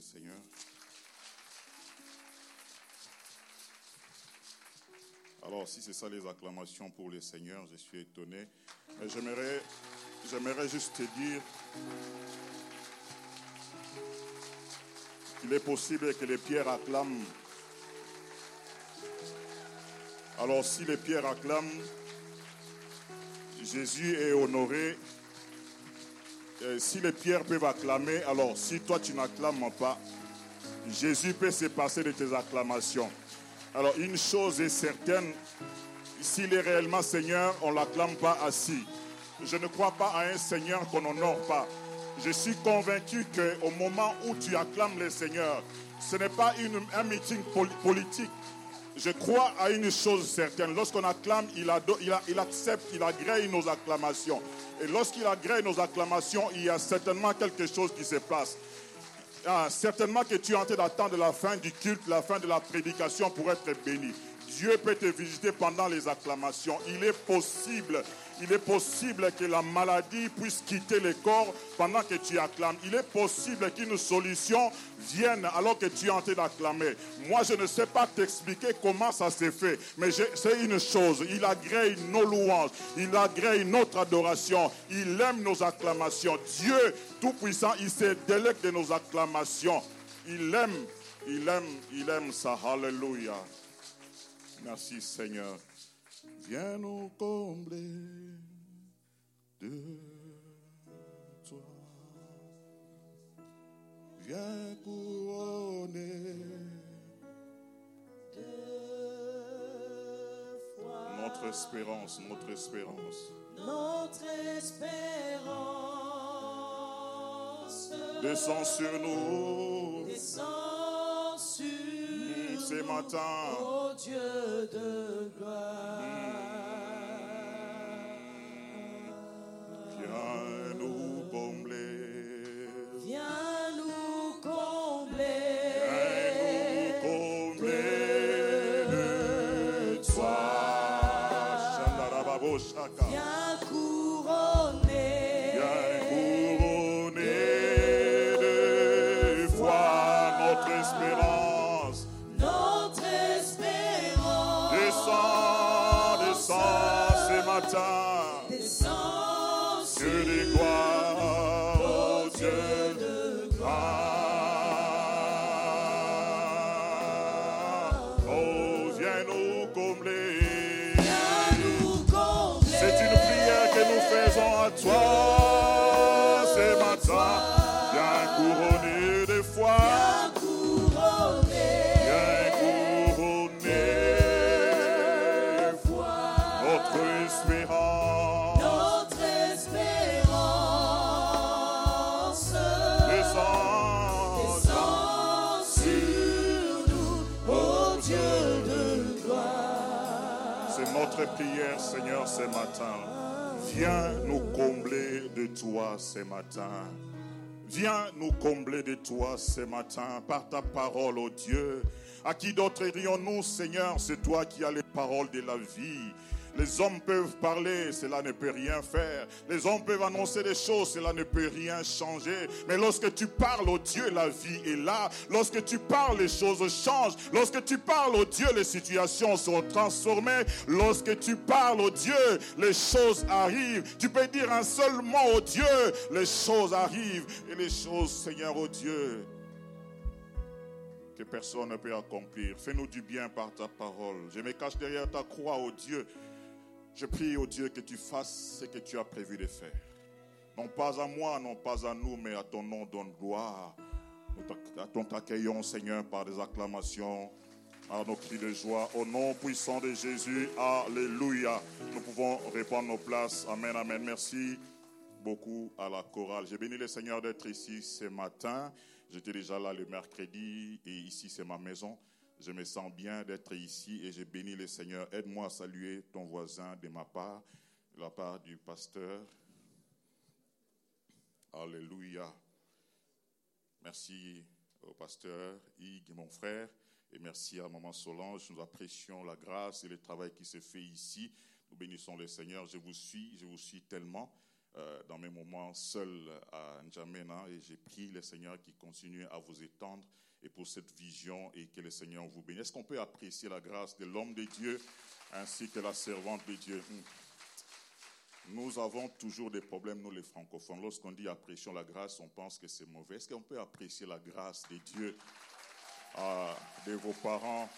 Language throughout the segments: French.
Seigneur Alors, si c'est ça les acclamations pour le Seigneur, je suis étonné. Mais j'aimerais, j'aimerais juste te dire qu'il est possible que les pierres acclament. Alors, si les pierres acclament, Jésus est honoré. Et si les pierres peuvent acclamer, alors si toi tu n'acclames pas, Jésus peut se passer de tes acclamations. Alors une chose est certaine, s'il est réellement Seigneur, on ne l'acclame pas assis. Je ne crois pas à un Seigneur qu'on n'honore pas. Je suis convaincu qu'au moment où tu acclames le Seigneur, ce n'est pas une- un meeting poli- politique. Je crois à une chose certaine. Lorsqu'on acclame, il, accepte, il agrée nos acclamations. Et lorsqu'il agrée nos acclamations, il y a certainement quelque chose qui se passe. Ah, certainement que tu es en train d'attendre la fin du culte, la fin de la prédication pour être béni. Dieu peut te visiter pendant les acclamations. Il est possible, il est possible que la maladie puisse quitter le corps pendant que tu acclames. Il est possible qu'une solution vienne alors que tu es en train d'acclamer. Moi, je ne sais pas t'expliquer comment ça s'est fait, mais c'est une chose. Il agrée nos louanges, il agrée notre adoration, il aime nos acclamations. Dieu Tout-Puissant, il se délecte de nos acclamations. Il aime, il aime, il aime ça. Alléluia. Merci Seigneur. Viens nous combler de toi. Viens couronner notre espérance, notre espérance. Notre espérance Descends sur nous descend sur ce matin. ô Dieu de gloire. Viens nous combler. Viens matin. Descend sur de Viens nous combler de toi ce matin. Viens nous combler de toi ce matin par ta parole, ô Dieu. À qui d'autre irions-nous, Seigneur? C'est toi qui as les paroles de la vie. Les hommes peuvent parler, cela ne peut rien faire. Les hommes peuvent annoncer des choses, cela ne peut rien changer. Mais lorsque tu parles au Dieu, la vie est là. Lorsque tu parles, les choses changent. Lorsque tu parles au Dieu, les situations sont transformées. Lorsque tu parles au Dieu, les choses arrivent. Tu peux dire un seul mot au Dieu, les choses arrivent. Et les choses, Seigneur, au Dieu, que personne ne peut accomplir. Fais-nous du bien par ta parole. Je me cache derrière ta croix, ô Dieu. Je prie, ô Dieu, que tu fasses ce que tu as prévu de faire. Non pas à moi, non pas à nous, mais à ton nom donne gloire. Nous t'accueillons, Seigneur, par des acclamations, par nos cris de joie. Au nom puissant de Jésus, Alléluia. Nous pouvons répondre nos places. Amen, Amen. Merci beaucoup à la chorale. J'ai béni le Seigneur d'être ici ce matin. J'étais déjà là le mercredi et ici c'est ma maison. Je me sens bien d'être ici et j'ai béni le Seigneur. Aide-moi à saluer ton voisin de ma part, de la part du pasteur. Alléluia. Merci au pasteur Hugues, mon frère, et merci à Maman Solange. Nous apprécions la grâce et le travail qui se fait ici. Nous bénissons le Seigneur. Je vous suis, je vous suis tellement euh, dans mes moments seuls à N'Djamena et j'ai prié le Seigneur qui continue à vous étendre et pour cette vision et que le Seigneur vous bénisse. Est-ce qu'on peut apprécier la grâce de l'homme de Dieu ainsi que la servante de Dieu? Hmm. Nous avons toujours des problèmes, nous les francophones. Lorsqu'on dit apprécions la grâce, on pense que c'est mauvais. Est-ce qu'on peut apprécier la grâce de Dieu, ah, de vos parents?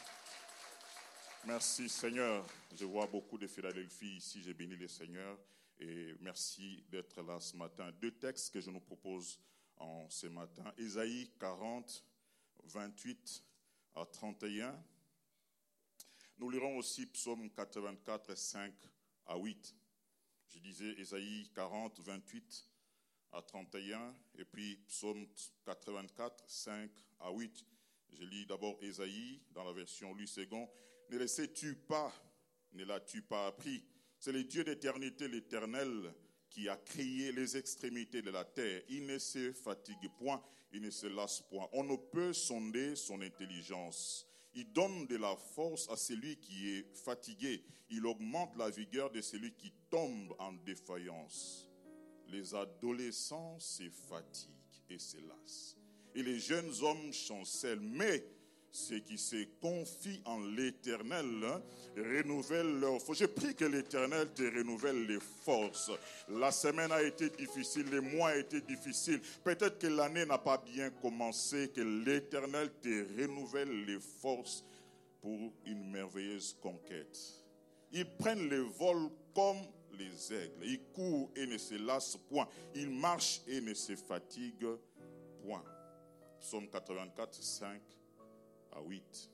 Merci Seigneur. Je vois beaucoup de Philadelphie ici. J'ai béni le Seigneur. Et merci d'être là ce matin. Deux textes que je nous propose en ce matin. Ésaïe 40, 28 à 31. Nous lirons aussi Psaume 84, 5 à 8. Je disais Ésaïe 40, 28 à 31, et puis Psaume 84, 5 à 8. Je lis d'abord Ésaïe dans la version Louis II. Ne laissais-tu pas, ne l'as-tu pas appris? C'est le Dieu d'éternité, l'Éternel, qui a créé les extrémités de la terre. Il ne se fatigue point, il ne se lasse point. On ne peut sonder son intelligence. Il donne de la force à celui qui est fatigué. Il augmente la vigueur de celui qui tombe en défaillance. Les adolescents se fatiguent et se lassent. Et les jeunes hommes chancellent. Mais ceux qui se confient en l'éternel hein, renouvellent leur force. Je prie que l'éternel te renouvelle les forces. La semaine a été difficile, les mois ont été difficiles. Peut-être que l'année n'a pas bien commencé, que l'éternel te renouvelle les forces pour une merveilleuse conquête. Ils prennent le vol comme les aigles. Ils courent et ne se lassent point. Ils marchent et ne se fatiguent point. Psaume 84, 5 à 8.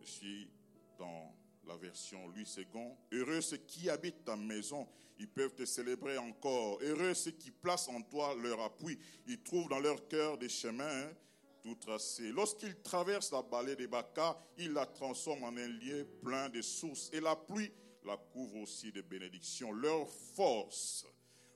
Je suis dans la version Louis II. Heureux ceux qui habitent ta maison, ils peuvent te célébrer encore. Heureux ceux qui placent en toi leur appui. Ils trouvent dans leur cœur des chemins tout tracés. Lorsqu'ils traversent la vallée des Bacas, ils la transforment en un lieu plein de sources. Et la pluie la couvre aussi de bénédictions. Leur force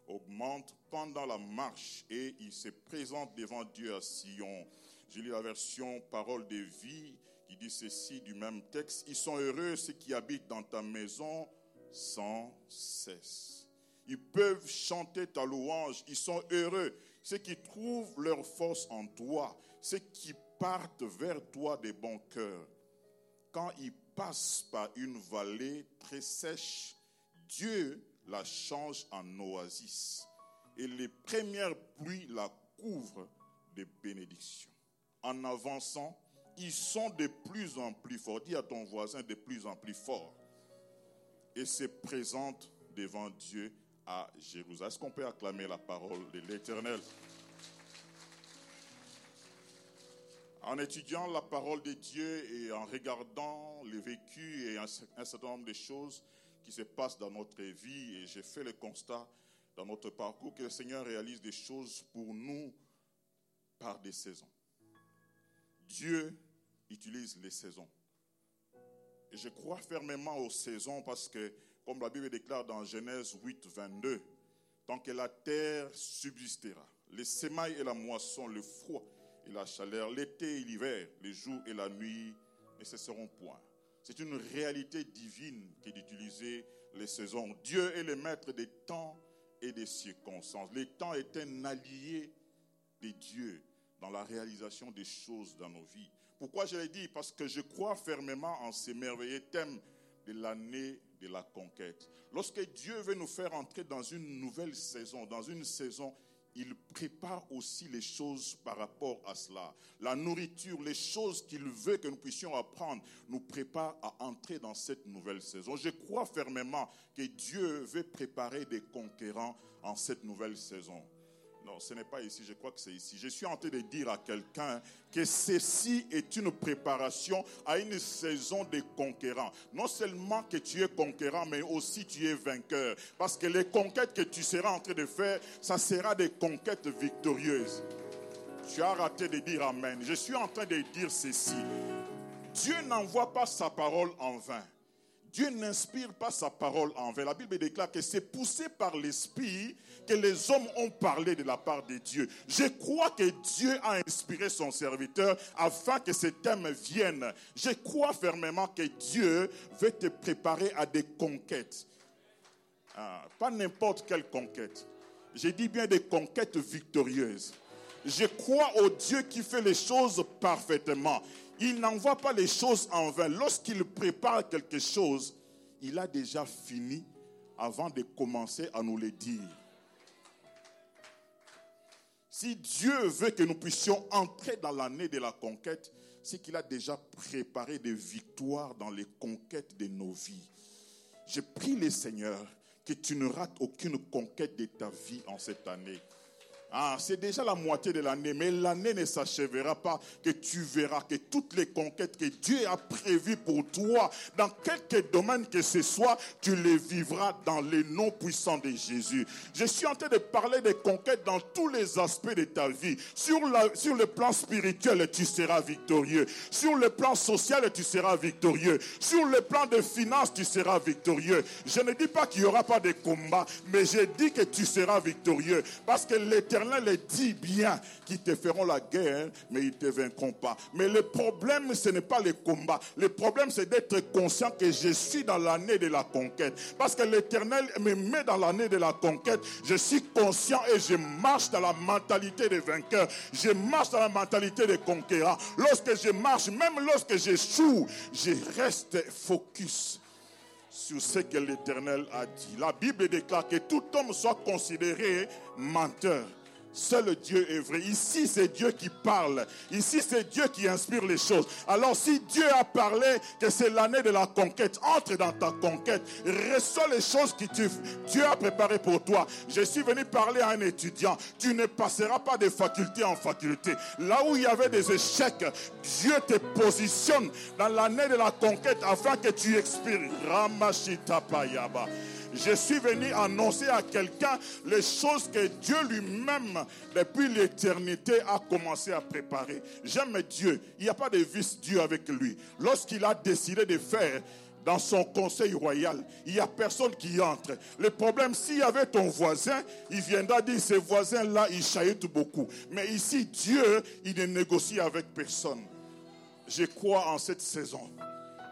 augmente pendant la marche et ils se présentent devant Dieu à Sion. J'ai lu la version Parole de vie qui dit ceci du même texte. Ils sont heureux ceux qui habitent dans ta maison sans cesse. Ils peuvent chanter ta louange. Ils sont heureux ceux qui trouvent leur force en toi. Ceux qui partent vers toi des bons cœurs. Quand ils passent par une vallée très sèche, Dieu la change en oasis. Et les premières pluies la couvrent de bénédictions en avançant, ils sont de plus en plus forts. Dis à ton voisin de plus en plus forts. Et se présentent devant Dieu à Jérusalem. Est-ce qu'on peut acclamer la parole de l'Éternel? En étudiant la parole de Dieu et en regardant le vécu et un certain nombre de choses qui se passent dans notre vie, et j'ai fait le constat dans notre parcours que le Seigneur réalise des choses pour nous par des saisons. Dieu utilise les saisons. Et je crois fermement aux saisons parce que, comme la Bible déclare dans Genèse 8, 22, tant que la terre subsistera, les semailles et la moisson, le froid et la chaleur, l'été et l'hiver, les jours et la nuit ne cesseront point. C'est une réalité divine que d'utiliser les saisons. Dieu est le maître des temps et des circonstances. Les temps est un allié de Dieu dans la réalisation des choses dans nos vies. Pourquoi je l'ai dit? Parce que je crois fermement en ces merveilleux thèmes de l'année de la conquête. Lorsque Dieu veut nous faire entrer dans une nouvelle saison, dans une saison il prépare aussi les choses par rapport à cela. La nourriture, les choses qu'il veut que nous puissions apprendre, nous prépare à entrer dans cette nouvelle saison. Je crois fermement que Dieu veut préparer des conquérants en cette nouvelle saison. Ce n'est pas ici, je crois que c'est ici. Je suis en train de dire à quelqu'un que ceci est une préparation à une saison de conquérants. Non seulement que tu es conquérant, mais aussi tu es vainqueur. Parce que les conquêtes que tu seras en train de faire, ça sera des conquêtes victorieuses. Tu as raté de dire Amen. Je suis en train de dire ceci. Dieu n'envoie pas sa parole en vain. Dieu n'inspire pas sa parole en vain. La Bible déclare que c'est poussé par l'Esprit que les hommes ont parlé de la part de Dieu. Je crois que Dieu a inspiré son serviteur afin que ces thèmes viennent. Je crois fermement que Dieu veut te préparer à des conquêtes. Ah, pas n'importe quelle conquête. Je dis bien des conquêtes victorieuses. Je crois au Dieu qui fait les choses parfaitement. Il n'envoie pas les choses en vain. Lorsqu'il prépare quelque chose, il a déjà fini avant de commencer à nous le dire. Si Dieu veut que nous puissions entrer dans l'année de la conquête, c'est qu'il a déjà préparé des victoires dans les conquêtes de nos vies. Je prie le Seigneur que tu ne rates aucune conquête de ta vie en cette année. Ah, c'est déjà la moitié de l'année, mais l'année ne s'achèvera pas que tu verras que toutes les conquêtes que Dieu a prévues pour toi, dans quelque domaine que ce soit, tu les vivras dans le nom puissant de Jésus. Je suis en train de parler des conquêtes dans tous les aspects de ta vie. Sur, sur le plan spirituel, tu seras victorieux. Sur le plan social, tu seras victorieux. Sur le plan de finances, tu seras victorieux. Je ne dis pas qu'il n'y aura pas de combat, mais je dis que tu seras victorieux. Parce que l'éternel l'Éternel dit bien qu'ils te feront la guerre, mais ils ne te vaincront pas. Mais le problème, ce n'est pas le combat. Le problème, c'est d'être conscient que je suis dans l'année de la conquête. Parce que l'Éternel me met dans l'année de la conquête. Je suis conscient et je marche dans la mentalité des vainqueurs. Je marche dans la mentalité des conquérants. Lorsque je marche, même lorsque j'échoue, je reste focus sur ce que l'Éternel a dit. La Bible déclare que tout homme soit considéré menteur. Seul Dieu est vrai. Ici, c'est Dieu qui parle. Ici, c'est Dieu qui inspire les choses. Alors, si Dieu a parlé que c'est l'année de la conquête, entre dans ta conquête. Reçois les choses que Dieu a préparées pour toi. Je suis venu parler à un étudiant. Tu ne passeras pas de faculté en faculté. Là où il y avait des échecs, Dieu te positionne dans l'année de la conquête afin que tu expires. Ramashita Payaba. Je suis venu annoncer à quelqu'un les choses que Dieu lui-même, depuis l'éternité, a commencé à préparer. J'aime Dieu. Il n'y a pas de vice-Dieu avec lui. Lorsqu'il a décidé de faire, dans son conseil royal, il n'y a personne qui entre. Le problème, s'il y avait ton voisin, il viendra dire, ces voisins-là, ils chahutent beaucoup. Mais ici, Dieu, il ne négocie avec personne. Je crois en cette saison.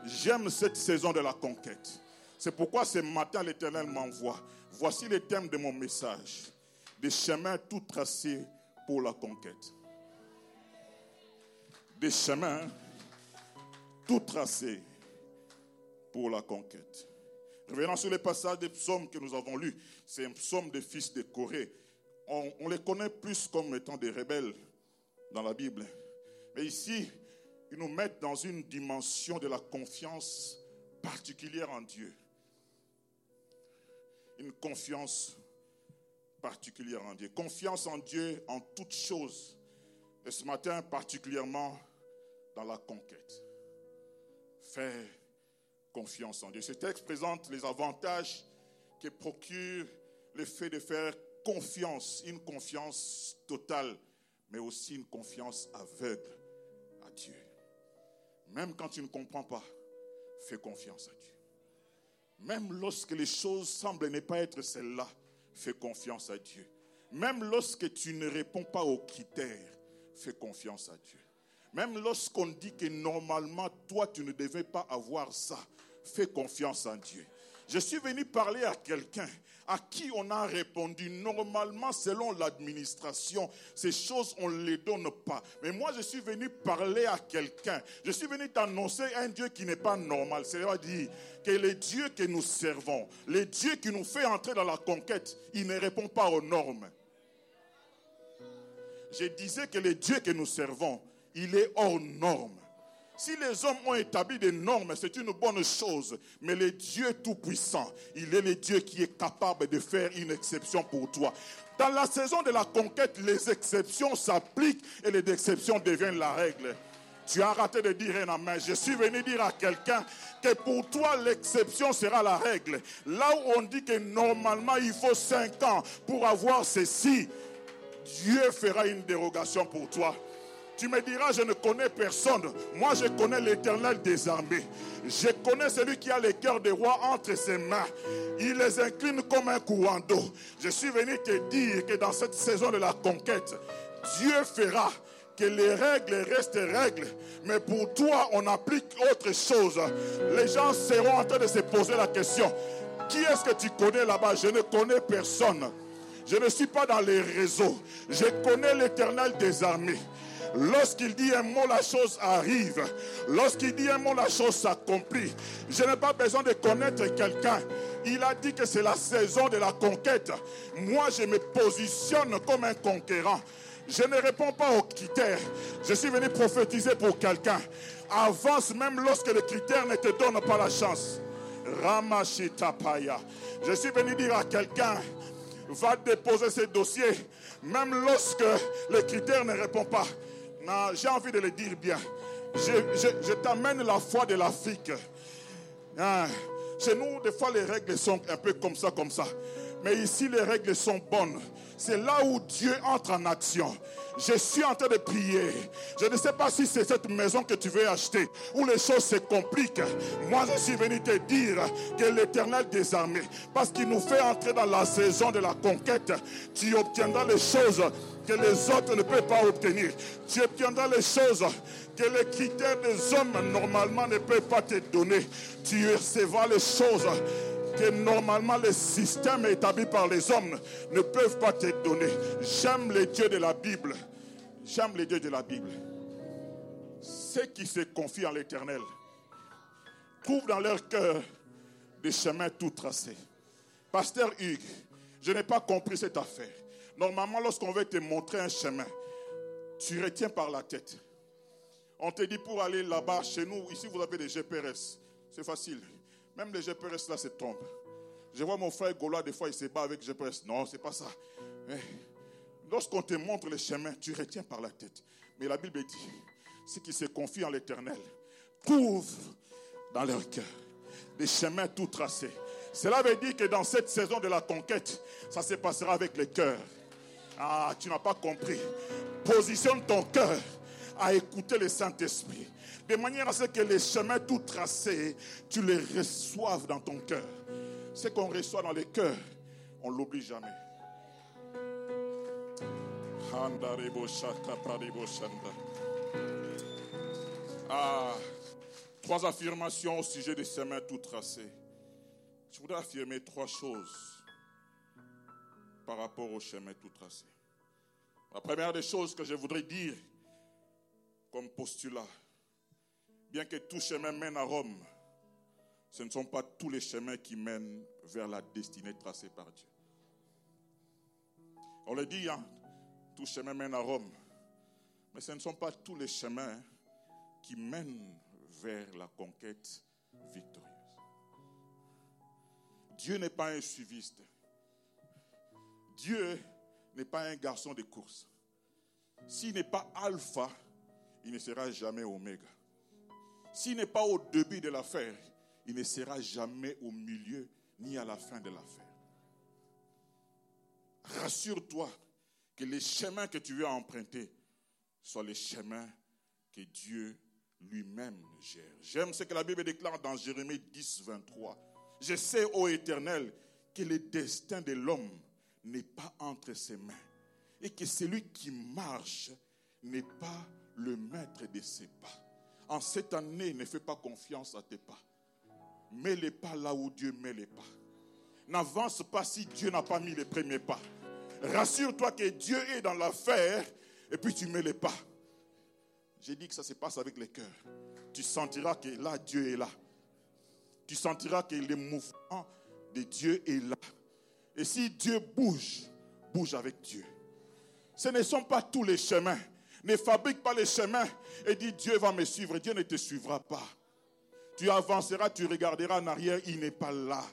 J'aime cette saison de la conquête. C'est pourquoi ce matin l'Éternel m'envoie. Voici les thèmes de mon message. Des chemins tout tracés pour la conquête. Des chemins tout tracés pour la conquête. Revenons sur les passages des psaumes que nous avons lus. C'est un psaume des fils de Corée. On, on, les connaît plus comme étant des rebelles dans la Bible. Mais ici, ils nous mettent dans une dimension de la confiance particulière en Dieu une confiance particulière en Dieu. Confiance en Dieu en toutes choses. Et ce matin, particulièrement dans la conquête. Faire confiance en Dieu. Ce texte présente les avantages que procure le fait de faire confiance, une confiance totale, mais aussi une confiance aveugle à Dieu. Même quand tu ne comprends pas, fais confiance à Dieu. Même lorsque les choses semblent ne pas être celles-là, fais confiance à Dieu. Même lorsque tu ne réponds pas aux critères, fais confiance à Dieu. Même lorsqu'on dit que normalement, toi, tu ne devais pas avoir ça, fais confiance en Dieu. Je suis venu parler à quelqu'un à qui on a répondu normalement selon l'administration. Ces choses, on ne les donne pas. Mais moi, je suis venu parler à quelqu'un. Je suis venu t'annoncer un Dieu qui n'est pas normal. C'est-à-dire que le Dieu que nous servons, le Dieu qui nous fait entrer dans la conquête, il ne répond pas aux normes. Je disais que le Dieu que nous servons, il est hors norme. Si les hommes ont établi des normes, c'est une bonne chose. Mais le Dieu Tout-Puissant, il est le Dieu qui est capable de faire une exception pour toi. Dans la saison de la conquête, les exceptions s'appliquent et les exceptions deviennent la règle. Tu as raté de dire un amen. Je suis venu dire à quelqu'un que pour toi, l'exception sera la règle. Là où on dit que normalement, il faut cinq ans pour avoir ceci, Dieu fera une dérogation pour toi. Tu me diras, je ne connais personne. Moi, je connais l'éternel des armées. Je connais celui qui a les cœurs des rois entre ses mains. Il les incline comme un courant d'eau. Je suis venu te dire que dans cette saison de la conquête, Dieu fera que les règles restent règles, mais pour toi, on applique autre chose. Les gens seront en train de se poser la question, qui est-ce que tu connais là-bas? Je ne connais personne. Je ne suis pas dans les réseaux. Je connais l'éternel des armées. Lorsqu'il dit un mot, la chose arrive. Lorsqu'il dit un mot, la chose s'accomplit. Je n'ai pas besoin de connaître quelqu'un. Il a dit que c'est la saison de la conquête. Moi, je me positionne comme un conquérant. Je ne réponds pas aux critères. Je suis venu prophétiser pour quelqu'un. Avance même lorsque les critères ne te donnent pas la chance. Ramashitapaya. Je suis venu dire à quelqu'un, va déposer ses dossiers, même lorsque les critères ne répondent pas. Non, j'ai envie de le dire bien. Je, je- je t'amène la foi de l'Afrique. Hein, Chez nous, des fois, les règles sont un peu comme ça, comme ça. Mais ici, les règles sont bonnes. C'est là où Dieu entre en action. Je suis en train de prier. Je ne sais pas si c'est cette maison que tu veux acheter, où les choses se compliquent. Moi, je suis venu te dire que l'éternel des armées, parce qu'il nous fait entrer dans la saison de la conquête, tu obtiendras les choses les autres ne peuvent pas obtenir. Tu obtiendras les choses que les critères des hommes normalement ne peuvent pas te donner. Tu recevras les choses que normalement les systèmes établis par les hommes ne peuvent pas te donner. J'aime les dieux de la Bible. J'aime les dieux de la Bible. Ceux qui se confient en l'éternel trouvent dans leur cœur des chemins tout tracés. Pasteur Hugues, je n'ai pas compris cette affaire. Normalement, lorsqu'on veut te montrer un chemin, tu retiens par la tête. On te dit pour aller là-bas, chez nous, ici vous avez des GPRS. C'est facile. Même les GPRS là se trompent. Je vois mon frère Gaulois, des fois il se bat avec GPS. Non, c'est pas ça. Mais lorsqu'on te montre le chemin, tu retiens par la tête. Mais la Bible dit, ceux qui se confient en l'éternel trouvent dans leur cœur des chemins tout tracés. Cela veut dire que dans cette saison de la conquête, ça se passera avec le cœur. Ah, tu n'as pas compris. Positionne ton cœur à écouter le Saint-Esprit. De manière à ce que les chemins tout tracés, tu les reçoives dans ton cœur. Ce qu'on reçoit dans le cœur, on l'oublie jamais. Ah, trois affirmations au sujet des chemins tout tracés. Je voudrais affirmer trois choses par rapport au chemin tout tracé. La première des choses que je voudrais dire comme postulat, bien que tout chemin mène à Rome, ce ne sont pas tous les chemins qui mènent vers la destinée tracée par Dieu. On le dit, hein, tout chemin mène à Rome, mais ce ne sont pas tous les chemins qui mènent vers la conquête victorieuse. Dieu n'est pas un suiviste. Dieu n'est pas un garçon de course. S'il n'est pas alpha, il ne sera jamais oméga. S'il n'est pas au début de l'affaire, il ne sera jamais au milieu ni à la fin de l'affaire. Rassure-toi que les chemins que tu veux emprunter soient les chemins que Dieu lui-même gère. J'aime ce que la Bible déclare dans Jérémie 10, 23. Je sais, ô Éternel, que le destin de l'homme n'est pas entre ses mains et que celui qui marche n'est pas le maître de ses pas. En cette année, ne fais pas confiance à tes pas. Mets les pas là où Dieu met les pas. N'avance pas si Dieu n'a pas mis les premiers pas. Rassure-toi que Dieu est dans l'affaire et puis tu mets les pas. J'ai dit que ça se passe avec le cœur. Tu sentiras que là, Dieu est là. Tu sentiras que le mouvement de Dieu est là. Et si Dieu bouge, bouge avec Dieu. Ce ne sont pas tous les chemins. Ne fabrique pas les chemins et dis Dieu va me suivre. Dieu ne te suivra pas. Tu avanceras, tu regarderas en arrière, il n'est pas là.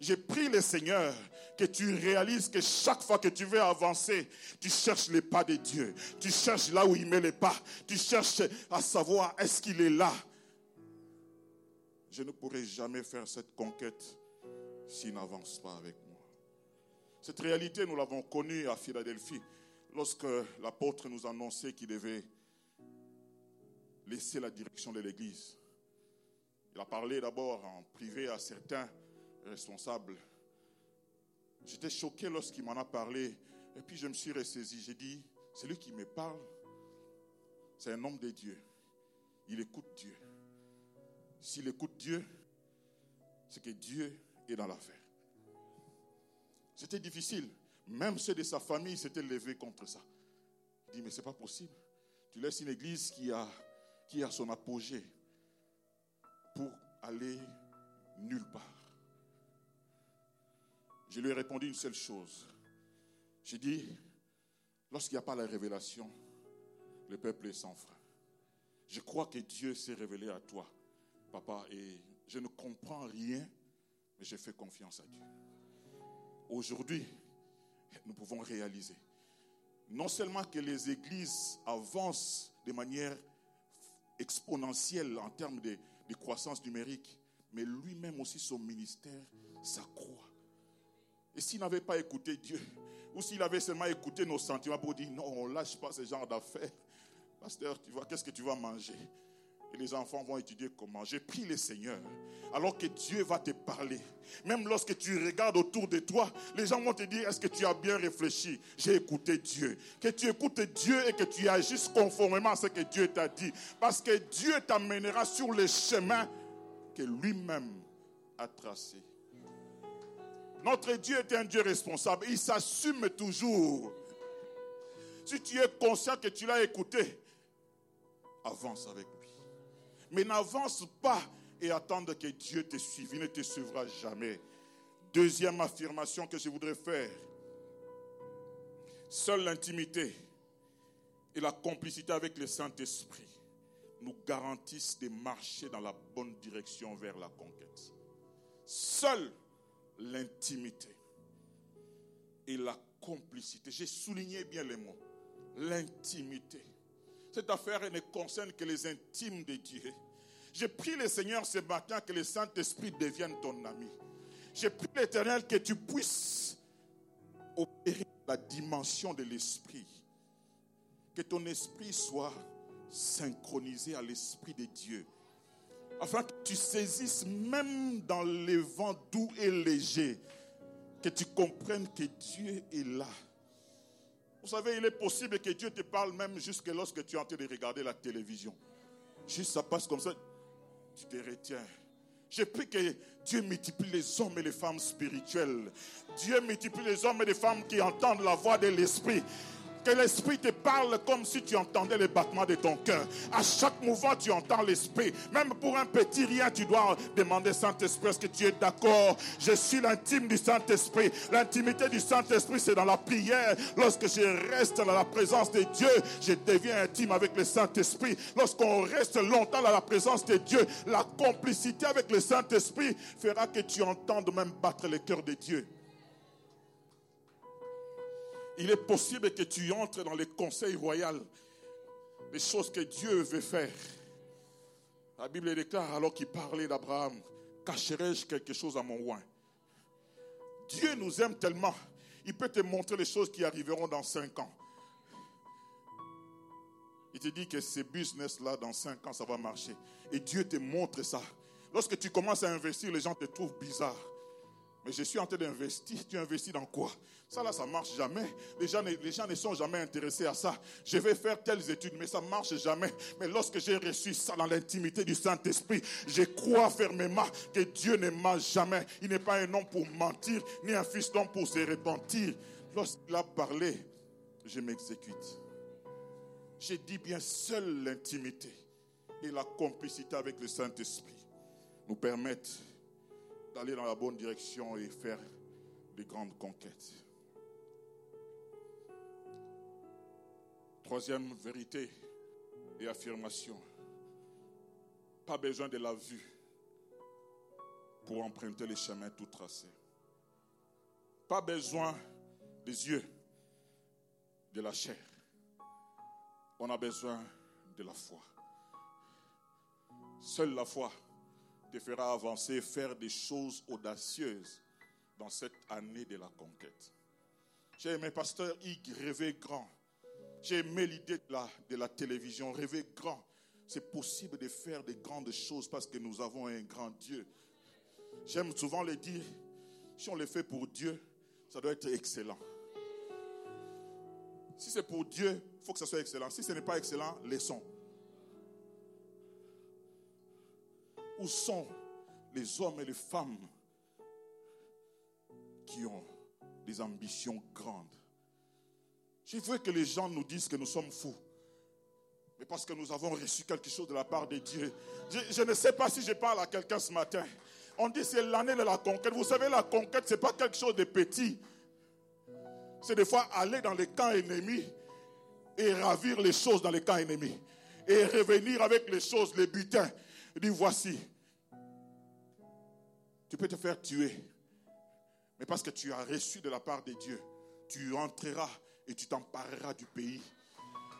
J'ai pris le Seigneur que tu réalises que chaque fois que tu veux avancer, tu cherches les pas de Dieu. Tu cherches là où il met les pas. Tu cherches à savoir est-ce qu'il est là? Je ne pourrai jamais faire cette conquête s'il n'avance pas avec moi. Cette réalité, nous l'avons connue à Philadelphie lorsque l'apôtre nous annonçait qu'il devait laisser la direction de l'Église. Il a parlé d'abord en privé à certains responsables. J'étais choqué lorsqu'il m'en a parlé. Et puis je me suis ressaisi. J'ai dit, c'est lui qui me parle. C'est un homme de Dieu. Il écoute Dieu. S'il écoute Dieu, c'est que Dieu est dans l'affaire. C'était difficile. Même ceux de sa famille s'étaient levés contre ça. Il dit, mais ce n'est pas possible. Tu laisses une église qui a, qui a son apogée pour aller nulle part. Je lui ai répondu une seule chose. J'ai dit, lorsqu'il n'y a pas la révélation, le peuple est sans frein. Je crois que Dieu s'est révélé à toi, papa, et je ne comprends rien, mais je fais confiance à Dieu. Aujourd'hui, nous pouvons réaliser. Non seulement que les églises avancent de manière exponentielle en termes de, croissance numérique, mais lui-même aussi son ministère s'accroît. Et s'il n'avait pas écouté Dieu, ou s'il avait seulement écouté nos sentiments pour dire non, on ne lâche pas ce genre d'affaires, pasteur, tu vois, qu'est-ce que tu vas manger? Et les enfants vont étudier comment. J'ai pris le Seigneur, alors que Dieu va te parler. Même lorsque tu regardes autour de toi, les gens vont te dire est-ce que tu as bien réfléchi? J'ai écouté Dieu. Que tu écoutes Dieu et que tu agisses conformément à ce que Dieu t'a dit. Parce que Dieu t'amènera sur le chemin que lui-même a tracé. Notre Dieu est un Dieu responsable. Il s'assume toujours. Si tu es conscient que tu l'as écouté, avance avec lui. Mais n'avance pas et attendre que Dieu te suive. Il ne te suivra jamais. Deuxième affirmation que je voudrais faire. Seule l'intimité et la complicité avec le Saint-Esprit nous garantissent de marcher dans la bonne direction vers la conquête. Seule l'intimité et la complicité. J'ai souligné bien les mots. L'intimité. Cette affaire ne concerne que les intimes de Dieu. J'ai pris le Seigneur ce matin que le Saint-Esprit devienne ton ami. J'ai pris l'Éternel que tu puisses opérer la dimension de l'Esprit. Que ton esprit soit synchronisé à l'Esprit de Dieu afin que tu saisisses même dans les vents doux et légers, que tu comprennes que Dieu est là. Vous savez, il est possible que Dieu te parle même jusque lorsque tu es en train de regarder la télévision. Juste ça passe comme ça, tu te retiens. J'ai pris que Dieu multiplie les hommes et les femmes spirituels. Dieu multiplie les hommes et les femmes qui entendent la voix de l'Esprit. Que l'Esprit te parle comme si tu entendais les battements de ton cœur. À chaque mouvement, tu entends l'Esprit. Même pour un petit rien, tu dois demander Saint-Esprit, est-ce que tu es d'accord? Je suis l'intime du Saint-Esprit. L'intimité du Saint-Esprit, c'est dans la prière. Lorsque je reste dans la présence de Dieu, je deviens intime avec le Saint-Esprit. Lorsqu'on reste longtemps dans la présence de Dieu, la complicité avec le Saint-Esprit fera que tu entendes même battre le cœur de Dieu il est possible que tu entres dans les conseils royaux, les choses que Dieu veut faire. La Bible déclare alors qu'il parlait d'Abraham, cacherai-je quelque chose à mon roi Dieu nous aime tellement, il peut te montrer les choses qui arriveront dans cinq ans. Il te dit que ce business-là, dans cinq ans, ça va marcher. Et Dieu te montre ça. Lorsque tu commences à investir, les gens te trouvent bizarre. Mais je suis en train d'investir. Tu investis dans quoi? Ça là, ça marche jamais. Les gens, les gens ne sont jamais intéressés à ça. Je vais faire telles études, mais ça marche jamais. Mais lorsque j'ai reçu ça dans l'intimité du Saint-Esprit, je crois fermement que Dieu ne ment jamais. Il n'est pas un homme pour mentir, ni un fils d'homme pour se repentir. Lorsqu'il a parlé, je m'exécute. J'ai dit bien seule l'intimité et la complicité avec le Saint-Esprit nous permettent d'aller dans la bonne direction et faire de grandes conquêtes. Troisième vérité et affirmation. Pas besoin de la vue pour emprunter les chemins tout tracés. Pas besoin des yeux, de la chair. On a besoin de la foi. Seule la foi te fera avancer, faire des choses audacieuses dans cette année de la conquête. J'ai aimé Pasteur Hugues rêver grand. J'ai aimé l'idée de la, de la télévision, rêver grand. C'est possible de faire des grandes choses parce que nous avons un grand Dieu. J'aime souvent le dire, si on le fait pour Dieu, ça doit être excellent. Si c'est pour Dieu, il faut que ça soit excellent. Si ce n'est pas excellent, laissons. Où sont les hommes et les femmes qui ont des ambitions grandes Je veux que les gens nous disent que nous sommes fous. Mais parce que nous avons reçu quelque chose de la part de Dieu. Je, ne sais pas si je parle à quelqu'un ce matin. On dit c'est l'année de la conquête. Vous savez, la conquête, ce n'est pas quelque chose de petit. C'est des fois aller dans les camps ennemis et ravir les choses dans les camps ennemis. Et revenir avec les choses, les butins. Et dire voici, tu peux te faire tuer. Mais parce que tu as reçu de la part de Dieu, tu entreras et tu t'empareras du pays.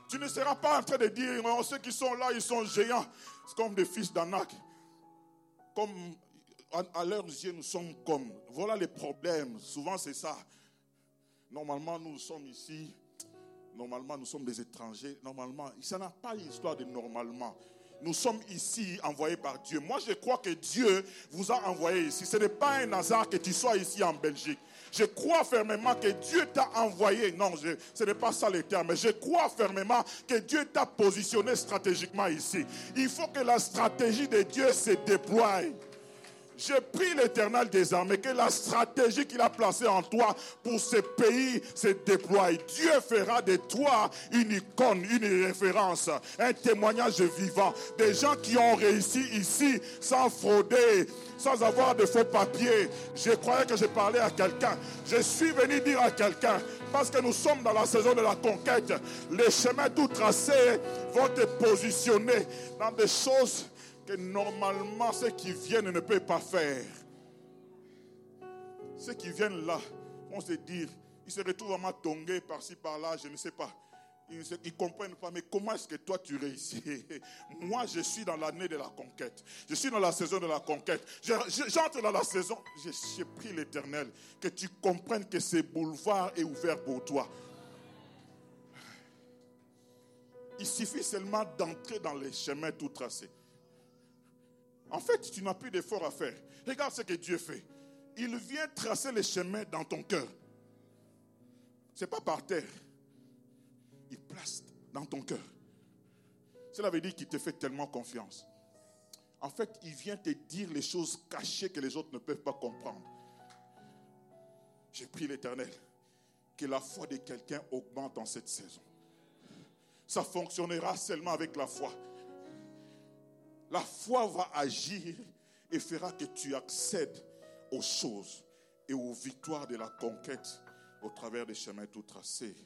Tu ne seras pas en train de dire, ceux qui sont là, ils sont géants. C'est comme des fils d'Anak. Comme à leurs yeux, nous sommes comme. Voilà les problèmes. Souvent, c'est ça. Normalement, nous sommes ici. Normalement, nous sommes des étrangers. Normalement, ça n'a pas l'histoire de normalement. Nous sommes ici envoyés par Dieu. Moi, je crois que Dieu vous a envoyé ici. Ce n'est pas un hasard que tu sois ici en Belgique. Je crois fermement que Dieu t'a envoyé. Non, ce n'est pas ça le terme. Mais je crois fermement que Dieu t'a positionné stratégiquement ici. Il faut que la stratégie de Dieu se déploie. Je prie l'éternel des armées que la stratégie qu'il a placée en toi pour ce pays se déploie. Dieu fera de toi une icône, une référence, un témoignage vivant. Des gens qui ont réussi ici sans frauder, sans avoir de faux papiers. Je croyais que je parlais à quelqu'un. Je suis venu dire à quelqu'un, parce que nous sommes dans la saison de la conquête, les chemins tout tracés vont te positionner dans des choses que normalement ceux qui viennent ne peuvent pas faire. Ceux qui viennent là vont se dire, ils se retrouvent à m'attongé par-ci par-là, je ne sais pas. Ils ne comprennent pas, mais comment est-ce que toi tu réussis? Moi, je suis dans l'année de la conquête. Je suis dans la saison de la conquête. Je- je- J'entre dans la saison. Je prie l'éternel que tu comprennes que ce boulevard est ouvert pour toi. Il suffit seulement d'entrer dans les chemins tout tracés. En fait, tu n'as plus d'effort à faire. Regarde ce que Dieu fait. Il vient tracer les chemins dans ton cœur. Ce n'est pas par terre. Il place dans ton cœur. Cela veut dire qu'il te fait tellement confiance. En fait, il vient te dire les choses cachées que les autres ne peuvent pas comprendre. J'ai pris l'éternel que la foi de quelqu'un augmente en cette saison. Ça fonctionnera seulement avec la foi. La foi va agir et fera que tu accèdes aux choses et aux victoires de la conquête au travers des chemins tout tracés.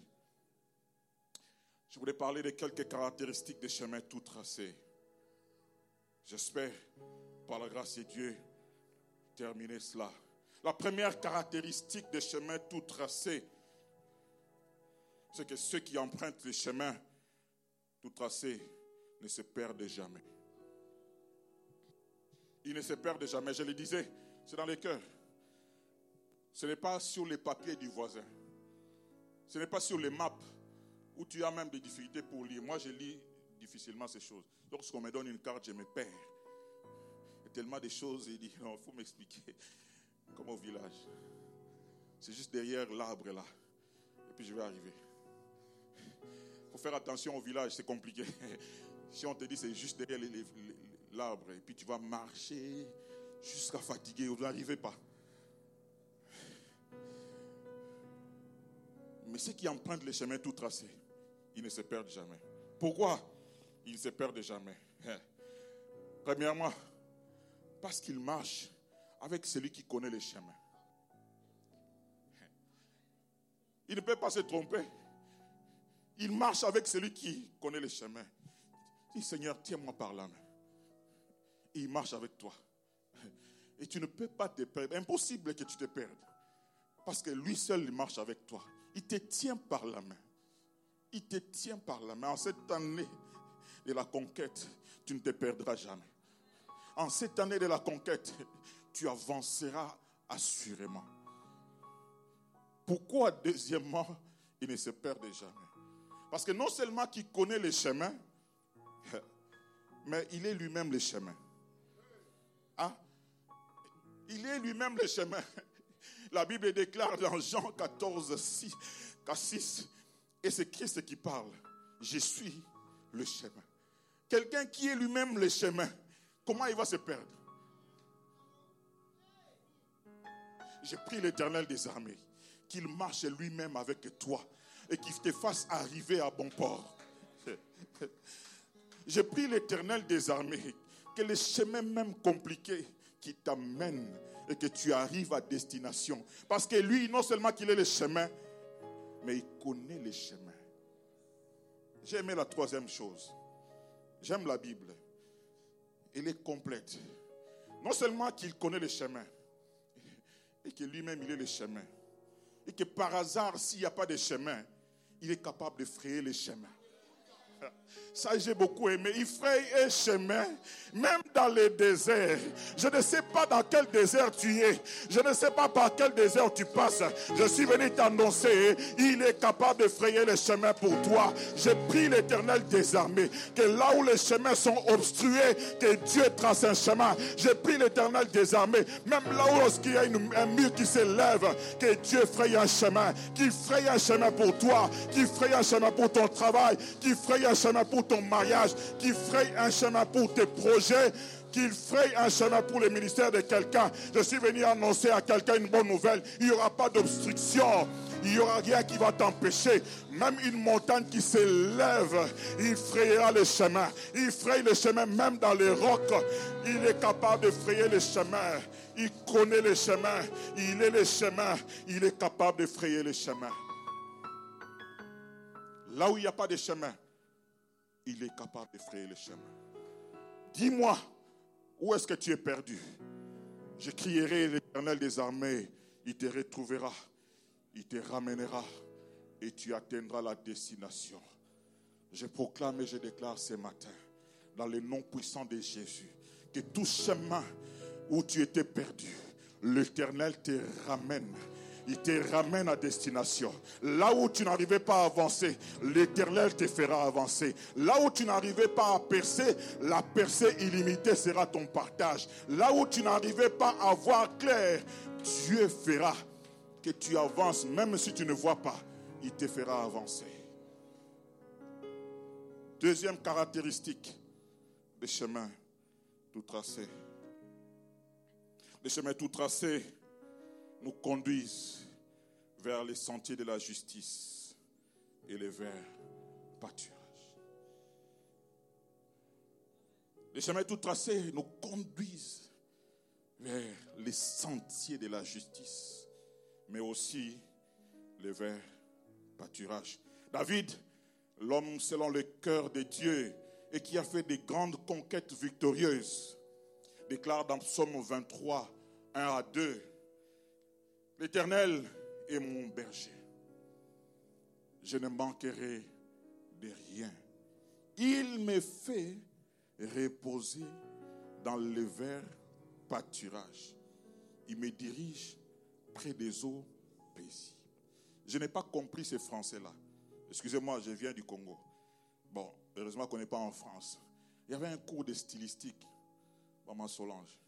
Je voulais parler de quelques caractéristiques des chemins tout tracés. J'espère, par la grâce de Dieu, terminer cela. La première caractéristique des chemins tout tracés, c'est que ceux qui empruntent les chemins tout tracés ne se perdent jamais. Ils ne se perdent jamais. Je le disais, c'est dans les cœurs. Ce n'est pas sur les papiers du voisin. Ce n'est pas sur les maps où tu as même des difficultés pour lire. Moi, je lis difficilement ces choses. Lorsqu'on me donne une carte, je me perds. Il y a tellement de choses, il dit, il faut m'expliquer. Comme au village. C'est juste derrière l'arbre là. Et puis je vais arriver. Il faut faire attention au village, c'est compliqué. Si on te dit c'est juste derrière les- l'arbre, et puis tu vas marcher jusqu'à fatiguer, vous n'arrivez pas. Mais ceux qui empruntent les chemins tout tracés, ils ne se perdent jamais. Pourquoi? Ils ne se perdent jamais Hein. Premièrement, parce qu'ils marchent avec celui qui connaît les chemins. Il ne peut pas se tromper. Il marche avec celui qui connaît le chemin. Il dit, Seigneur, tiens-moi par la main. Il marche avec toi. Et tu ne peux pas te perdre. Impossible que tu te perdes. Parce que lui seul, marche avec toi. Il te tient par la main. Il te tient par la main. En cette année de la conquête, tu ne te perdras jamais. En cette année de la conquête, tu avanceras assurément. Pourquoi, deuxièmement, il ne se perd jamais? Parce que non seulement qu'il connaît les chemins, mais il est lui-même le chemin. Ah, il est lui-même le chemin. La Bible déclare dans Jean 14, 6, 6 et c'est Christ qui parle? Je suis le chemin. Quelqu'un qui est lui-même le chemin, comment il va se perdre? J'ai pris l'éternel des armées, qu'il marche lui-même avec toi et qu'il te fasse arriver à bon port. J'ai pris l'éternel des armées, que les chemins même compliqués qui t'amènent et que tu arrives à destination. Parce que lui, non seulement qu'il est le chemin, mais il connaît les chemins. J'ai aimé la troisième chose. J'aime la Bible. Elle est complète. Non seulement qu'il connaît les chemins, et que lui-même il est le chemin, et que par hasard, s'il n'y a pas de chemin, il est capable de frayer les chemins. Ça, j'ai beaucoup aimé. Il fraye un chemin, même dans les déserts. Je ne sais pas dans quel désert tu es. Je ne sais pas par quel désert tu passes. Je suis venu t'annoncer, il est capable de frayer le chemin pour toi. J'ai pris l'éternel des armées. Que là où les chemins sont obstrués, que Dieu trace un chemin. J'ai pris l'éternel des armées. Même là où il y a un mur qui s'élève, que Dieu fraye un chemin. Qu'il fraye un chemin pour toi. Qu'il fraye un chemin pour ton travail. Qu'il fraye un chemin pour ton mariage, qu'il fraye un chemin pour tes projets, qu'il fraye un chemin pour le ministère de quelqu'un. Je suis venu annoncer à quelqu'un une bonne nouvelle. Il n'y aura pas d'obstruction. Il n'y aura rien qui va t'empêcher. Même une montagne qui s'élève, il frayera le chemin. Il fraye le chemin même dans les rocs. Il est capable de frayer le chemin. Il connaît le chemin. Il est le chemin. Il est capable de frayer le chemin. Là où il n'y a pas de chemin, il est capable de frayer le chemin. Dis-moi, où est-ce que tu es perdu? Je crierai l'éternel des armées, il te retrouvera, il te ramènera et tu atteindras la destination. Je proclame et je déclare ce matin, dans le nom puissant de Jésus, que tout chemin où tu étais perdu, l'Éternel te ramène il te ramène à destination. Là où tu n'arrivais pas à avancer, l'Éternel te fera avancer. Là où tu n'arrivais pas à percer, la percée illimitée sera ton partage. Là où tu n'arrivais pas à voir clair, Dieu fera que tu avances, même si tu ne vois pas, il te fera avancer. Deuxième caractéristique des chemins tout tracés. Les chemins tout tracés nous conduisent vers les sentiers de la justice et les vers pâturages. Les chemins tout tracés nous conduisent vers les sentiers de la justice, mais aussi les vers pâturages. David, l'homme selon le cœur de Dieu et qui a fait des grandes conquêtes victorieuses, déclare dans Psaume 23, 1 à 2, L'Éternel est mon berger. Je ne manquerai de rien. Il me fait reposer dans le vert pâturage. Il me dirige près des eaux paisibles. Je n'ai pas compris ce français-là. Excusez-moi, je viens du Congo. Bon, heureusement qu'on n'est pas en France. Il y avait un cours de stylistique, Maman Solange,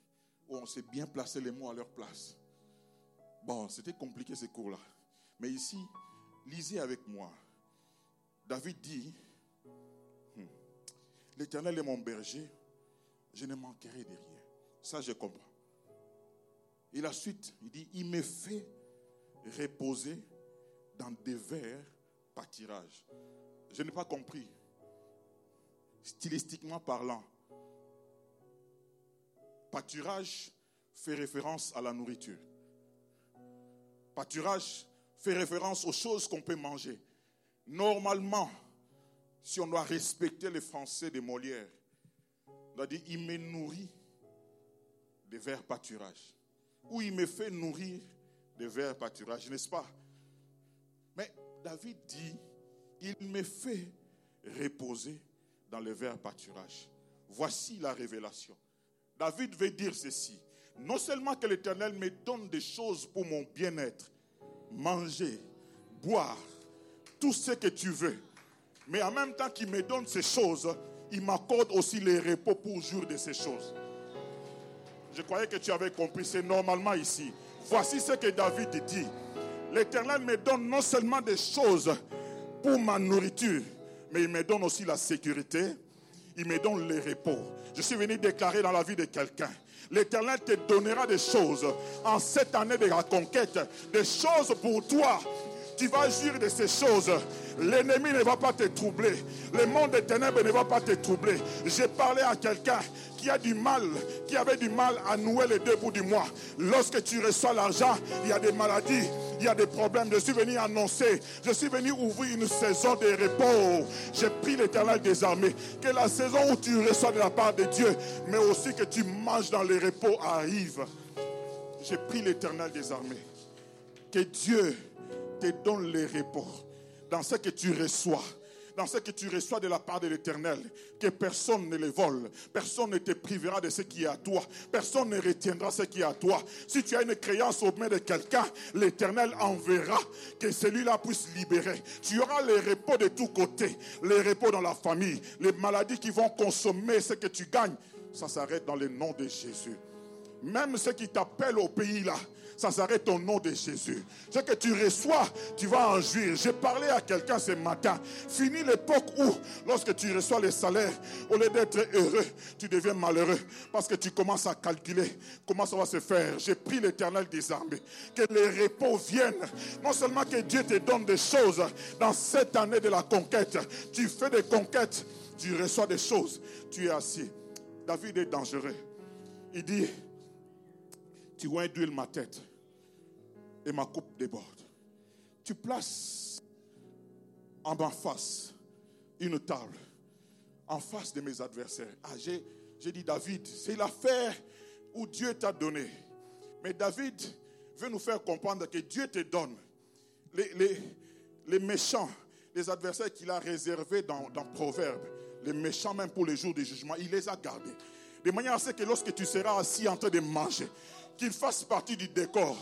où on s'est bien placé les mots à leur place. Bon, c'était compliqué ces cours-là. Mais ici, lisez avec moi. David dit, hmm, l'Éternel est mon berger, je ne manquerai de rien. Ça, je comprends. Et la suite, il dit, il me fait reposer dans des verts pâtirages. Je n'ai pas compris. Stylistiquement parlant, pâturage fait référence à la nourriture. Pâturage fait référence aux choses qu'on peut manger. Normalement, si on doit respecter les Français de Molière, on doit dire il me nourrit des verts pâturages. Ou il me fait nourrir des verts pâturages, n'est-ce pas? Mais David dit il me fait reposer dans les verts pâturages. Voici la révélation. David veut dire ceci. Non seulement que l'Éternel me donne des choses pour mon bien-être, manger, boire, tout ce que tu veux, mais en même temps qu'il me donne ces choses, il m'accorde aussi les repos pour jour de ces choses. Je croyais que tu avais compris, c'est normalement ici. Voici ce que David dit. L'Éternel me donne non seulement des choses pour ma nourriture, mais il me donne aussi la sécurité, il me donne les repos. Je suis venu déclarer dans la vie de quelqu'un. L'Éternel te donnera des choses en cette année de la conquête, des choses pour toi. Tu vas jouir de ces choses. L'ennemi ne va pas te troubler. Le monde des ténèbres ne va pas te troubler. J'ai parlé à quelqu'un qui a du mal, qui avait du mal à nouer les deux bouts du mois. Lorsque tu reçois l'argent, il y a des maladies, il y a des problèmes. Je suis venu annoncer, je suis venu ouvrir une saison de repos. J'ai pris l'éternel des armées. Que la saison où tu reçois de la part de Dieu, mais aussi que tu manges dans les repos arrive. J'ai pris l'éternel des armées. Que Dieu te donne les repos dans ce que tu reçois dans ce que tu reçois de la part de l'Éternel, que personne ne les vole, personne ne te privera de ce qui est à toi, personne ne retiendra ce qui est à toi. Si tu as une créance au mains de quelqu'un, l'Éternel enverra que celui-là puisse libérer. Tu auras les repos de tous côtés, les repos dans la famille, les maladies qui vont consommer ce que tu gagnes. Ça s'arrête dans le nom de Jésus. Même ceux qui t'appellent au pays là, ça s'arrête au nom de Jésus. Ce que tu reçois, tu vas en jouir. J'ai parlé à quelqu'un ce matin. Fini l'époque où, lorsque tu reçois les salaires, au lieu d'être heureux, tu deviens malheureux parce que tu commences à calculer comment ça va se faire. J'ai pris l'éternel des armées. Que les repos viennent. Non seulement que Dieu te donne des choses dans cette année de la conquête. Tu fais des conquêtes, tu reçois des choses. Tu es assis. David est dangereux. Il dit, tu vois d'huile ma tête et ma coupe déborde. Tu places en face une table en face de mes adversaires. Ah, j'ai, dit David, c'est l'affaire où Dieu t'a donné. Mais David veut nous faire comprendre que Dieu te donne les méchants, les adversaires qu'il a réservés dans, dans Proverbe, les méchants même pour les jours du jugement, il les a gardés. De manière à ce que lorsque tu seras assis en train de manger, qu'il fasse partie du décor,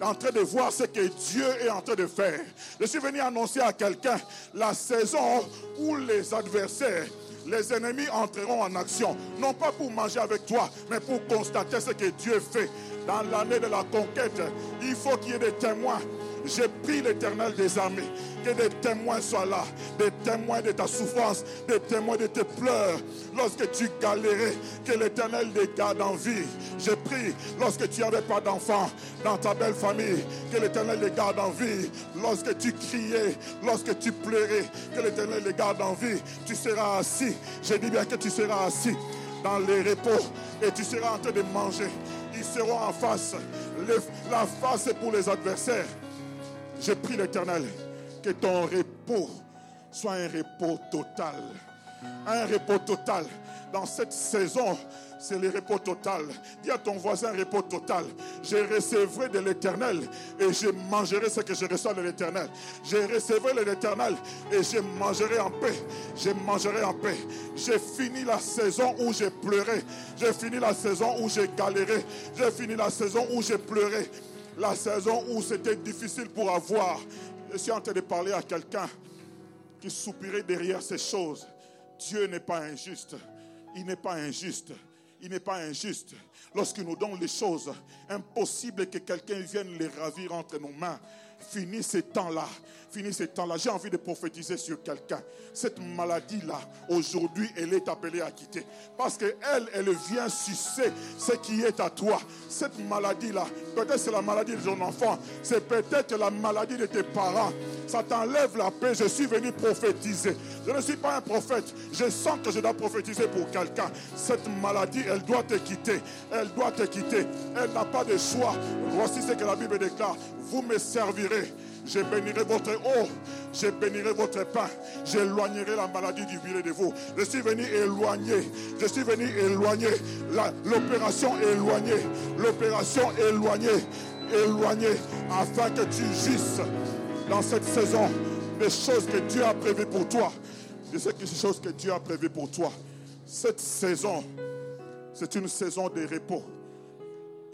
en train de voir ce que Dieu est en train de faire. Je suis venu annoncer à quelqu'un la saison où les adversaires, les ennemis entreront en action, non pas pour manger avec toi, mais pour constater ce que Dieu fait. Dans l'année de la conquête, il faut qu'il y ait des témoins. J'ai pris l'éternel des armées que des témoins soient là, des témoins de ta souffrance, des témoins de tes pleurs. Lorsque tu galérais, que l'éternel les garde en vie. J'ai pris, lorsque tu n'avais pas d'enfants dans ta belle famille, que l'éternel les garde en vie. Lorsque tu criais, lorsque tu pleurais, que l'éternel les garde en vie. Tu seras assis. J'ai dit bien que tu seras assis dans les repos et tu seras en train de manger. Ils seront en face. la face est pour les adversaires. J'ai pris l'éternel que ton repos soit un repos total. Un repos total. Dans cette saison, c'est le repos total. Dis à ton voisin repos total. Je recevrai de l'éternel et je mangerai ce que je reçois de l'éternel. Je recevrai de l'éternel et je mangerai en paix. Je mangerai en paix. J'ai fini la saison où j'ai pleuré. J'ai fini la saison où j'ai galéré. J'ai fini la saison où j'ai pleuré. La saison où c'était difficile pour avoir. Je suis en train de parler à quelqu'un qui soupirait derrière ces choses. Dieu n'est pas injuste. Il n'est pas injuste. Il n'est pas injuste. Lorsqu'il nous donne les choses, impossible que quelqu'un vienne les ravir entre nos mains. Finis ces temps-là. Finis ces temps-là. J'ai envie de prophétiser sur quelqu'un. Cette maladie-là, aujourd'hui, elle est appelée à quitter. Parce qu'elle, elle vient sucer ce qui est à toi. Cette maladie-là, peut-être c'est la maladie de ton enfant. C'est peut-être la maladie de tes parents. Ça t'enlève la paix. Je suis venu prophétiser. Je ne suis pas un prophète. Je sens que je dois prophétiser pour quelqu'un. Cette maladie, elle doit te quitter. Elle doit te quitter. Elle n'a pas de choix. Voici ce que la Bible déclare. Vous me servirez Je bénirai votre eau. Je bénirai votre pain. J'éloignerai la maladie du milieu de vous. Je suis venu éloigner. Je suis venu éloigner l'opération éloignée. L'opération éloignée. Éloignée. Afin que tu justes dans cette saison les choses que Dieu a prévues pour toi. Que ces choses que Dieu a prévues pour toi. Cette saison, c'est une saison de repos.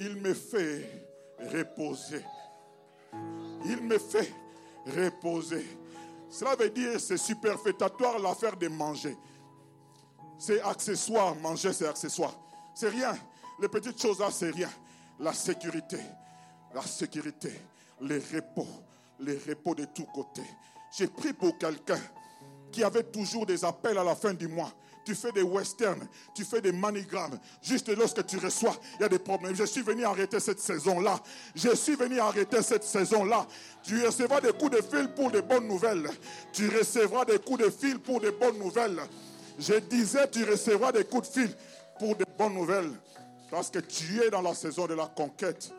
Il me fait reposer. Il me fait reposer. Cela veut dire c'est superfétatoire l'affaire de manger. C'est accessoire, manger c'est accessoire. C'est rien. Les petites choses là, c'est rien. La sécurité, la sécurité, les repos, les repos de tous côtés. J'ai pris pour quelqu'un qui avait toujours des appels à la fin du mois. Tu fais des westerns, tu fais des manigrammes. Juste lorsque tu reçois, il y a des problèmes. Je suis venu arrêter cette saison-là. Je suis venu arrêter cette saison-là. Tu recevras des coups de fil pour des bonnes nouvelles. Tu recevras des coups de fil pour des bonnes nouvelles. Je disais, tu recevras des coups de fil pour des bonnes nouvelles. Parce que tu es dans la saison de la conquête.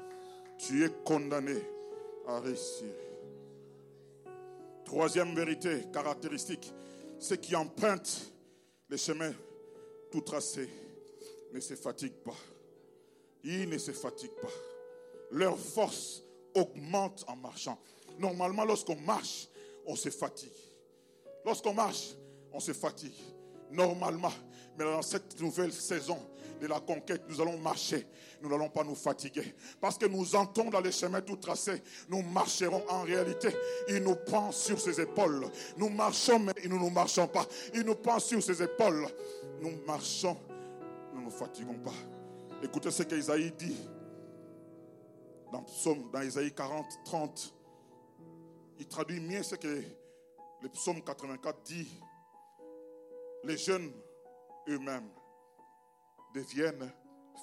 Tu es condamné à réussir. Troisième vérité caractéristique, ceux qui empruntent les chemins tout tracés ne se fatiguent pas. Ils ne se fatiguent pas. Leur force augmente en marchant. Normalement, lorsqu'on marche, on se fatigue. Lorsqu'on marche, on se fatigue. Normalement, mais dans cette nouvelle saison de la conquête, nous allons marcher. Nous n'allons pas nous fatiguer. Parce que nous entrons dans les chemins tout tracés. Nous marcherons en réalité. Il nous prend sur ses épaules. Nous marchons, mais nous ne marchons pas. Il nous prend sur ses épaules. Nous marchons. Nous ne nous fatiguons pas. Écoutez ce qu'Isaïe dit dans, psaume, dans Isaïe 40, 30. Il traduit mieux ce que le psaume 84 dit. Les jeunes eux-mêmes deviennent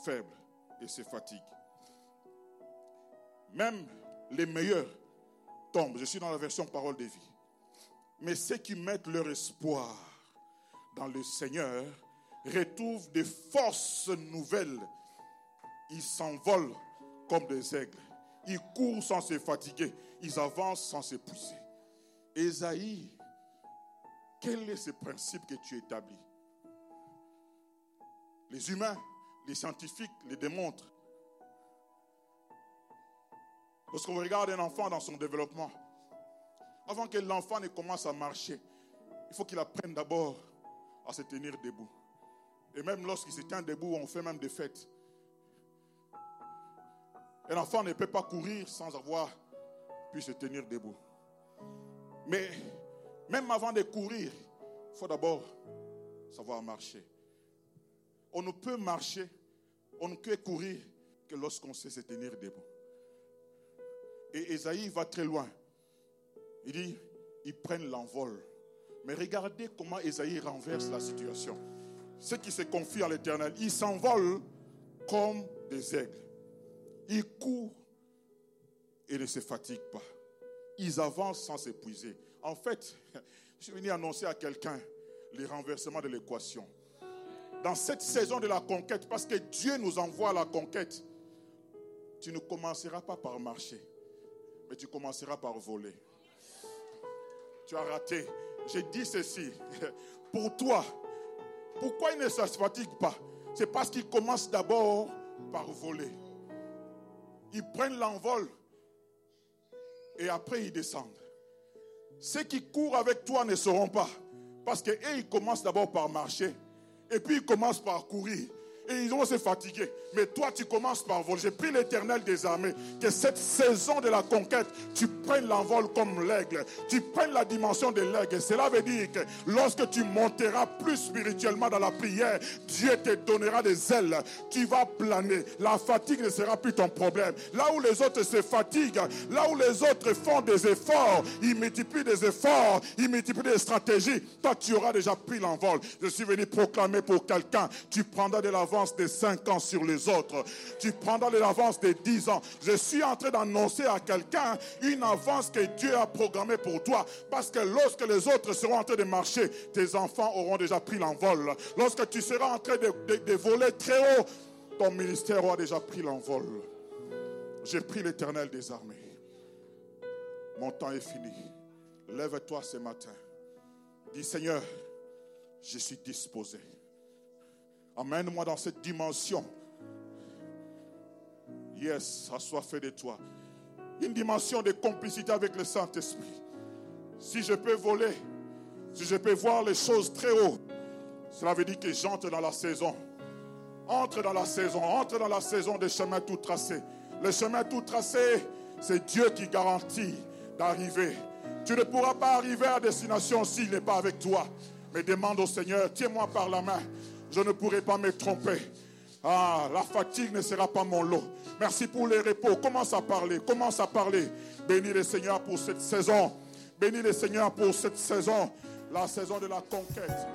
faibles et se fatiguent. Même les meilleurs tombent. Je suis dans la version parole de vie. Mais ceux qui mettent leur espoir dans le Seigneur retrouvent des forces nouvelles. Ils s'envolent comme des aigles. Ils courent sans se fatiguer. Ils avancent sans s'épuiser. Ésaïe, quel est ce principe que tu établis? Les humains, les scientifiques le démontrent. Lorsqu'on regarde un enfant dans son développement, avant que l'enfant ne commence à marcher, il faut qu'il apprenne d'abord à se tenir debout. Et même lorsqu'il se tient debout, on fait même des fêtes. Un enfant ne peut pas courir sans avoir pu se tenir debout. Mais même avant de courir, il faut d'abord savoir marcher. On ne peut marcher, on ne peut courir que lorsqu'on sait se tenir debout. Et Esaïe va très loin. Il dit, ils prennent l'envol. Mais regardez comment Esaïe renverse la situation. Ceux qui se confient à l'éternel, ils s'envolent comme des aigles. Ils courent et ne se fatiguent pas. Ils avancent sans s'épuiser. En fait, je suis venu annoncer à quelqu'un le renversement de l'équation. Dans cette saison de la conquête, parce que Dieu nous envoie à la conquête, tu ne commenceras pas par marcher, mais tu commenceras par voler. Tu as raté. J'ai dit ceci. Pour toi, pourquoi ils ne se fatiguent pas? C'est parce qu'ils commencent d'abord par voler. Ils prennent l'envol et après ils descendent. Ceux qui courent avec toi ne seront pas. Parce qu'eux, ils commencent d'abord par marcher. Et puis ils commencent par courir. Et ils vont se fatiguer. Mais toi, tu commences par voler. J'ai pris l'éternel des armées. Que cette saison de la conquête, tu prennes l'envol comme l'aigle. Tu prennes la dimension de l'aigle. Cela veut dire que lorsque tu monteras plus spirituellement dans la prière, Dieu te donnera des ailes. Tu vas planer. La fatigue ne sera plus ton problème. Là où les autres se fatiguent, là où les autres font des efforts, ils multiplient des efforts, ils multiplient des stratégies. Toi, tu auras déjà pris l'envol. Je suis venu proclamer pour quelqu'un. Tu prendras de l'avance de 5 ans sur les autres. Tu prendras l'avance de 10 ans. Je suis en train d'annoncer à quelqu'un une avance que Dieu a programmée pour toi. Parce que lorsque les autres seront en train de marcher, tes enfants auront déjà pris l'envol. Lorsque tu seras en train de voler très haut, ton ministère aura déjà pris l'envol. J'ai pris l'éternel des armées. Mon temps est fini. Lève-toi ce matin. Dis Seigneur, je suis disposé. Amène-moi dans cette dimension. Yes, fait de toi. Une dimension de complicité avec le Saint-Esprit. Si je peux voler, si je peux voir les choses très haut, cela veut dire que j'entre dans la saison. Entre dans la saison, entre dans la saison des chemins tout tracés. Le chemin tout tracé, c'est Dieu qui garantit d'arriver. Tu ne pourras pas arriver à destination s'il n'est pas avec toi. Mais demande au Seigneur, tiens-moi par la main. Je ne pourrai pas me tromper. Ah, la fatigue ne sera pas mon lot. Merci pour les repos. Commence à parler, commence à parler. Bénis le Seigneur pour cette saison. Bénis le Seigneur pour cette saison, la saison de la conquête.